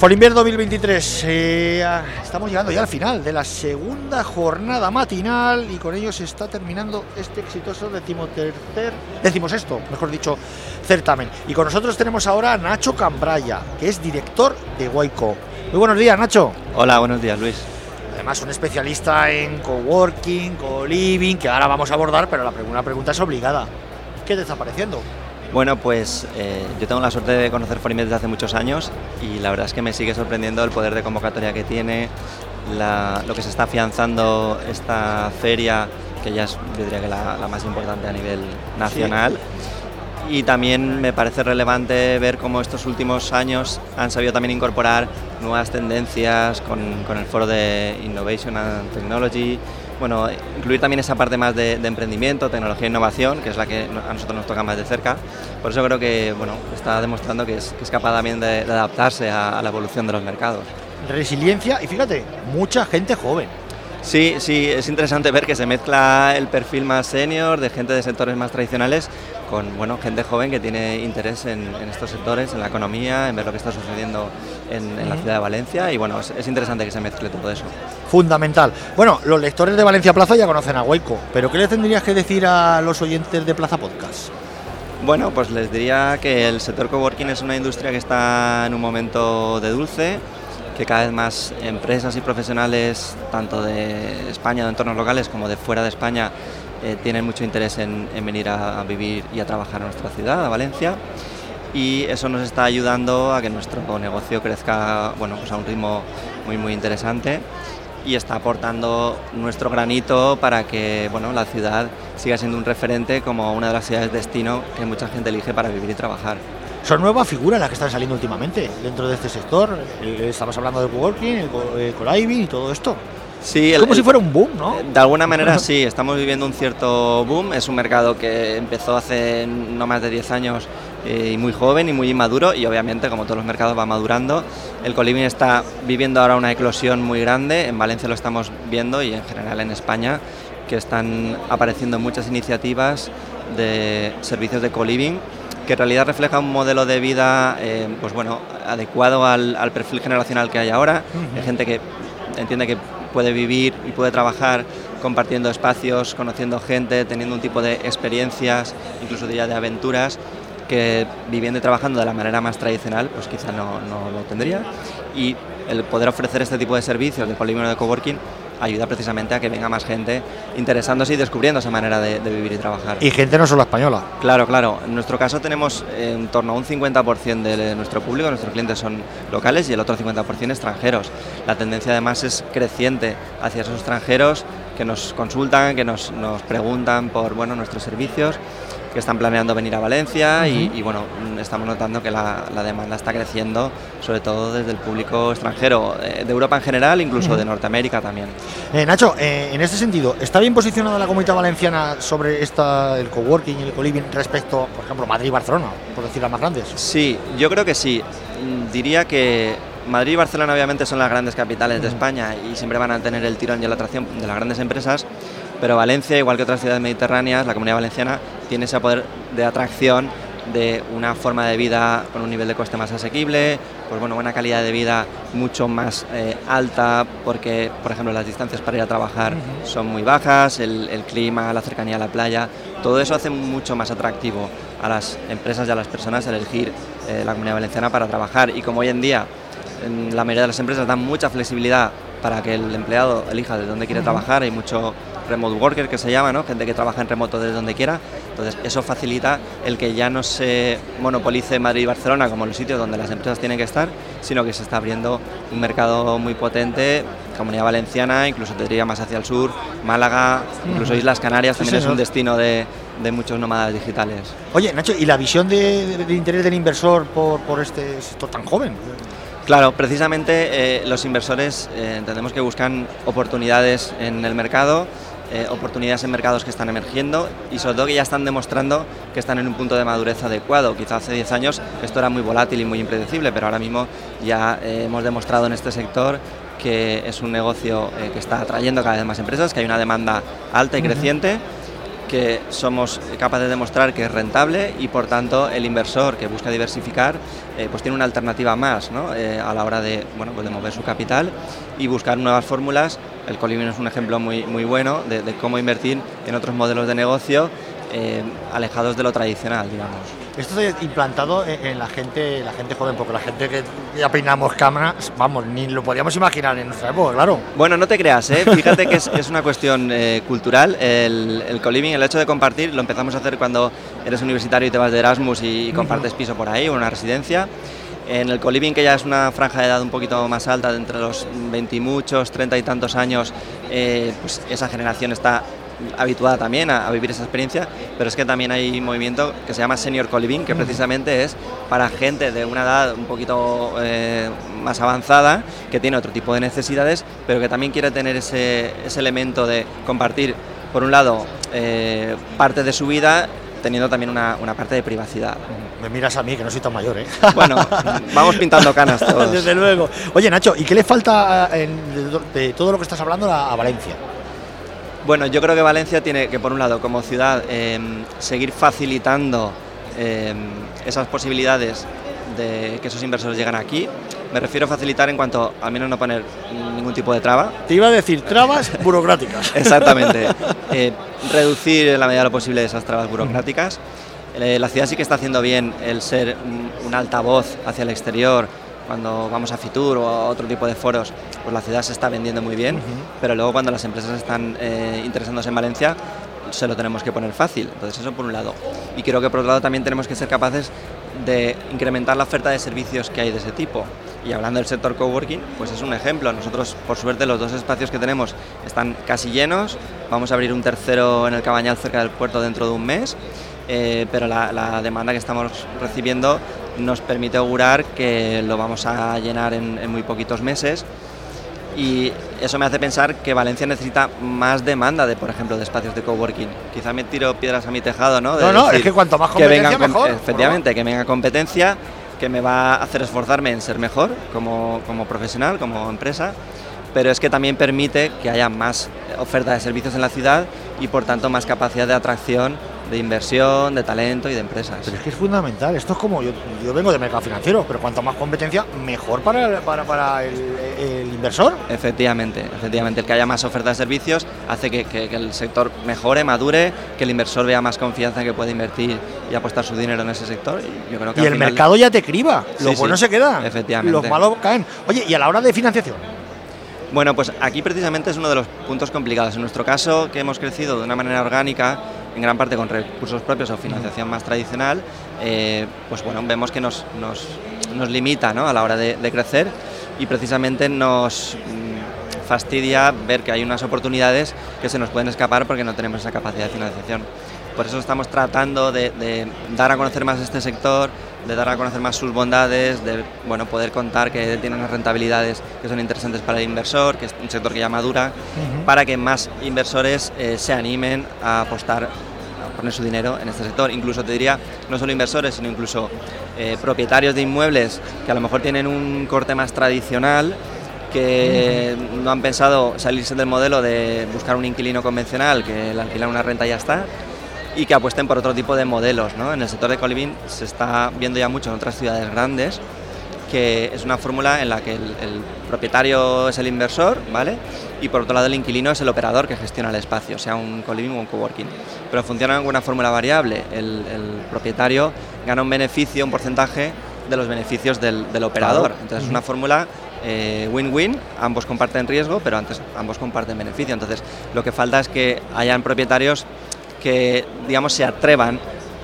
Folimbier 2023, eh, estamos llegando ya al final de la segunda jornada matinal y con ello se está terminando este exitoso decimotercer, decimosexto, mejor dicho, certamen. Y con nosotros tenemos ahora a Nacho Cambraya, que es director de Guayco. Muy buenos días, Nacho. Hola, buenos días, Luis. Además, un especialista en coworking, co-living, que ahora vamos a abordar, pero la primera pregunta es obligada. ¿Qué te está pareciendo? Bueno, pues eh, yo tengo la suerte de conocer Forimia desde hace muchos años y la verdad es que me sigue sorprendiendo el poder de convocatoria que tiene, lo que se está afianzando esta feria, que ya es, yo diría que la, más importante a nivel nacional. Y también me parece relevante ver cómo estos últimos años han sabido también incorporar nuevas tendencias con, con el foro de Innovation and Technology, bueno, incluir también esa parte más de, emprendimiento, tecnología e innovación, que es la que a nosotros nos toca más de cerca. Por eso creo que bueno, está demostrando que es, capaz también de, adaptarse a, la evolución de los mercados. Resiliencia y fíjate, mucha gente joven. Sí, sí, es interesante ver que se mezcla el perfil más senior de gente de sectores más tradicionales con bueno, gente joven que tiene interés en, estos sectores, en la economía, en ver lo que está sucediendo en, la ciudad de Valencia y bueno, es, interesante que se mezcle todo eso. Fundamental. Bueno, los lectores de Valencia Plaza ya conocen a Hueco, pero ¿qué le tendrías que decir a los oyentes de Plaza Podcast? Bueno, pues les diría que el sector coworking es una industria que está en un momento de dulce, que cada vez más empresas y profesionales, tanto de España, de entornos locales, como de fuera de España, eh, tienen mucho interés en, venir a, vivir y a trabajar en nuestra ciudad, a Valencia, y eso nos está ayudando a que nuestro negocio crezca bueno, pues a un ritmo muy, muy interesante y está aportando nuestro granito para que bueno, la ciudad siga siendo un referente como una de las ciudades destino que mucha gente elige para vivir y trabajar. Son nuevas figuras las que están saliendo últimamente dentro de este sector. Eh, estamos hablando del coworking, el co y todo esto. Sí, como si fuera un boom, ¿no? Eh, de alguna manera sí, estamos viviendo un cierto boom. Es un mercado que empezó hace no más de 10 años eh, y muy joven y muy inmaduro y obviamente como todos los mercados va madurando. El coliving está viviendo ahora una eclosión muy grande, en Valencia lo estamos viendo y en general en España que están apareciendo muchas iniciativas de servicios de coliving que en realidad refleja un modelo de vida eh, pues bueno, adecuado al, perfil generacional que hay ahora. Hay gente que entiende que puede vivir y puede trabajar compartiendo espacios, conociendo gente, teniendo un tipo de experiencias, incluso diría de aventuras, que viviendo y trabajando de la manera más tradicional, pues quizá no, no lo tendría. Y el poder ofrecer este tipo de servicios de polígono de coworking ayuda precisamente a que venga más gente interesándose y descubriendo esa manera de, vivir y trabajar. Y gente no solo española. Claro, claro. En nuestro caso tenemos en torno a un 50% de nuestro público, nuestros clientes son locales y el otro 50% extranjeros. La tendencia además es creciente hacia esos extranjeros que nos consultan, que nos, nos preguntan por bueno, nuestros servicios que están planeando venir a Valencia y, bueno, estamos notando que la, demanda está creciendo, sobre todo desde el público extranjero, eh, de Europa en general, incluso de Norteamérica también. Eh, Nacho, eh, en este sentido, ¿está bien posicionada la comunidad valenciana sobre esta, el coworking y el coliving respecto, por ejemplo, Madrid y Barcelona, por decir las más grandes? Sí, yo creo que sí. Mm, diría que Madrid y Barcelona obviamente son las grandes capitales de España y siempre van a tener el tirón y la atracción de las grandes empresas, pero Valencia, igual que otras ciudades mediterráneas, la comunidad valenciana tiene ese poder de atracción de una forma de vida con un nivel de coste más asequible, pues bueno, una calidad de vida mucho más eh, alta, porque, por ejemplo, las distancias para ir a trabajar son muy bajas, el, clima, la cercanía a la playa, todo eso hace mucho más atractivo a las empresas y a las personas elegir eh, la comunidad valenciana para trabajar. Y como hoy en día la mayoría de las empresas dan mucha flexibilidad para que el empleado elija de dónde quiere trabajar, hay mucho remote worker que se llama, ¿no? gente que trabaja en remoto desde donde quiera. Entonces eso facilita el que ya no se monopolice Madrid y Barcelona como los sitios donde las empresas tienen que estar, sino que se está abriendo un mercado muy potente, Comunidad Valenciana, incluso te diría más hacia el sur, Málaga, incluso Islas Canarias también es un destino de, muchos nómadas digitales. Oye, Nacho, ¿y la visión de, interés del inversor por, por este sector tan joven? Claro, precisamente eh, los inversores eh, entendemos que buscan oportunidades en el mercado eh, oportunidades en mercados que están emergiendo y sobre todo que ya están demostrando que están en un punto de madurez adecuado. Quizá hace 10 años esto era muy volátil y muy impredecible, pero ahora mismo ya eh, hemos demostrado en este sector que es un negocio eh, que está atrayendo cada vez más empresas, que hay una demanda alta y creciente que somos capaces de demostrar que es rentable y por tanto el inversor que busca diversificar eh, pues tiene una alternativa más ¿no? Eh, a la hora de, bueno, pues de mover su capital y buscar nuevas fórmulas. El Coliving es un ejemplo muy, muy bueno de cómo invertir en otros modelos de negocio eh, alejados de lo tradicional, digamos. Esto está implantado en, la gente, la gente joven, porque la gente que ya peinamos cámaras, vamos, ni lo podíamos imaginar en nuestra época, claro. Bueno, no te creas, ¿eh? fíjate que es, una cuestión eh, cultural. El, el co-living, el hecho de compartir, lo empezamos a hacer cuando eres universitario y te vas de Erasmus y, compartes piso por ahí una residencia. En el coliving, que ya es una franja de edad un poquito más alta, de entre los 20 y muchos, 30 y tantos años, pues esa generación está habituada también a, vivir esa experiencia, pero es que también hay un movimiento que se llama Senior Co-Living, que precisamente es para gente de una edad un poquito eh, más avanzada, que tiene otro tipo de necesidades, pero que también quiere tener ese, elemento de compartir, por un lado, eh, parte de su vida teniendo también una, parte de privacidad. Me miras a mí, que no soy tan mayor, ¿eh? Bueno, vamos pintando canas todos. Desde luego. Oye, Nacho, ¿y qué le falta eh, de, todo lo que estás hablando a Valencia? Bueno, yo creo que Valencia tiene que, por un lado, como ciudad, em, seguir facilitando em, esas posibilidades de que esos inversores lleguen aquí. Me refiero a facilitar en cuanto al menos no poner ningún tipo de traba. Te iba a decir trabas burocráticas. Exactamente. Eh, reducir en la medida de lo posible esas trabas burocráticas. Eh, la ciudad sí que está haciendo bien el ser un altavoz hacia el exterior, cuando vamos a Fitur o a otro tipo de foros, pues la ciudad se está vendiendo muy bien, pero luego cuando las empresas están eh, interesándose en Valencia, se lo tenemos que poner fácil. Entonces eso por un lado. Y creo que por otro lado también tenemos que ser capaces de incrementar la oferta de servicios que hay de ese tipo. Y hablando del sector coworking, pues es un ejemplo. Nosotros, por suerte, los dos espacios que tenemos están casi llenos. Vamos a abrir un tercero en el Cabañal cerca del puerto dentro de un mes. Eh, pero la, demanda que estamos recibiendo nos permite augurar que lo vamos a llenar en, muy poquitos meses y eso me hace pensar que Valencia necesita más demanda de, por ejemplo, de espacios de coworking. Quizá me tiro piedras a mi tejado, ¿no? no, no, es que cuanto más competencia mejor. Efectivamente, que venga competencia, que me va a hacer esforzarme en ser mejor como, como profesional, como empresa, pero es que también permite que haya más oferta de servicios en la ciudad y por tanto más capacidad de atracción de inversión, de talento y de empresas. Pero es que es fundamental, esto es como, yo, yo vengo de mercado financiero, pero cuanto más competencia, mejor para, para, para el, inversor. Efectivamente, efectivamente, el que haya más oferta de servicios hace que, que, el sector mejore, madure, que el inversor vea más confianza en que puede invertir y apostar su dinero en ese sector. Y, yo creo que y el mercado ya te criba, lo bueno se queda, efectivamente. los malos caen. Oye, ¿y a la hora de financiación? Bueno, pues aquí precisamente es uno de los puntos complicados. En nuestro caso, que hemos crecido de una manera orgánica, en gran parte con recursos propios o financiación más tradicional, eh, pues bueno, vemos que nos, nos, limita ¿no? a la hora de, crecer y precisamente nos mm, fastidia ver que hay unas oportunidades que se nos pueden escapar porque no tenemos esa capacidad de financiación. Por eso estamos tratando de, dar a conocer más este sector, de dar a conocer más sus bondades, de bueno, poder contar que tiene unas rentabilidades que son interesantes para el inversor, que es un sector que ya madura, para que más inversores eh, se animen a apostar poner su dinero en este sector. Incluso te diría, no solo inversores, sino incluso eh, propietarios de inmuebles que a lo mejor tienen un corte más tradicional, que no han pensado salirse del modelo de buscar un inquilino convencional, que el alquilar una renta ya está, y que apuesten por otro tipo de modelos. ¿no? En el sector de coliving se está viendo ya mucho en otras ciudades grandes, que es una fórmula en la que el, propietario es el inversor, ¿vale? Y por otro lado el inquilino es el operador que gestiona el espacio, sea un coliving o un coworking. Pero funciona con una fórmula variable. El, propietario gana un beneficio, un porcentaje de los beneficios del, operador. Entonces es una fórmula eh, win-win, ambos comparten riesgo, pero antes ambos comparten beneficio. Entonces lo que falta es que hayan propietarios que digamos se atrevan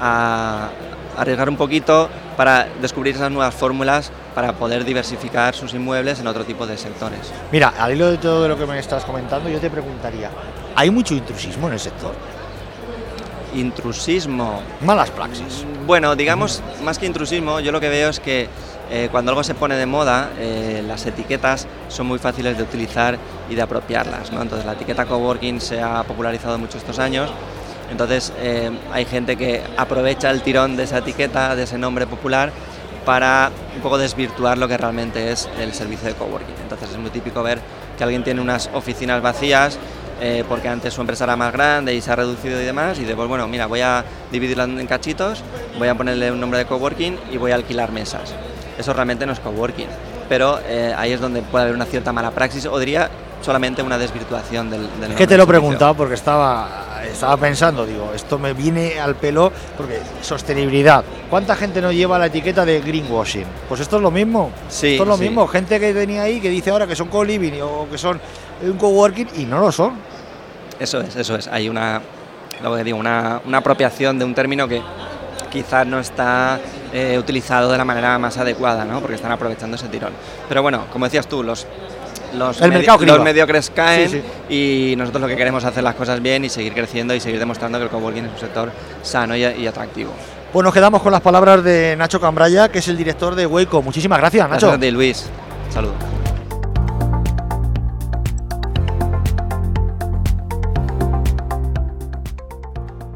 a arriesgar un poquito para descubrir esas nuevas fórmulas para poder diversificar sus inmuebles en otro tipo de sectores. Mira, al hilo de todo lo que me estás comentando, yo te preguntaría, ¿hay mucho intrusismo en el sector? Intrusismo. Malas praxis. Bueno, digamos, más que intrusismo, yo lo que veo es que eh, cuando algo se pone de moda, eh, las etiquetas son muy fáciles de utilizar y de apropiarlas. ¿no? Entonces la etiqueta coworking se ha popularizado mucho estos años entonces eh, hay gente que aprovecha el tirón de esa etiqueta, de ese nombre popular, para un poco desvirtuar lo que realmente es el servicio de coworking. Entonces es muy típico ver que alguien tiene unas oficinas vacías eh, porque antes su empresa era más grande y se ha reducido y demás, y después, bueno, mira, voy a dividirla en cachitos, voy a ponerle un nombre de coworking y voy a alquilar mesas. Eso realmente no es coworking, pero eh, ahí es donde puede haber una cierta mala praxis, o diría solamente una desvirtuación del, del Es que te lo he preguntado porque estaba, estaba pensando, digo, esto me viene al pelo porque sostenibilidad. ¿Cuánta gente no lleva la etiqueta de greenwashing? Pues esto es lo mismo. Sí, esto es lo sí. mismo. Gente que tenía ahí que dice ahora que son co-living o que son un coworking y no lo son. Eso es, eso es. Hay una, lo que digo, una, una apropiación de un término que quizás no está eh, utilizado de la manera más adecuada, ¿no? Porque están aprovechando ese tirón. Pero bueno, como decías tú, los los, El mercado los mediocres caen Sí, y nosotros lo que queremos es hacer las cosas bien y seguir creciendo y seguir demostrando que el coworking es un sector sano y, y atractivo. Pues nos quedamos con las palabras de Nacho Cambraya, que es el director de Waco. Muchísimas gracias, Nacho. Gracias a ti, Luis. Saludos.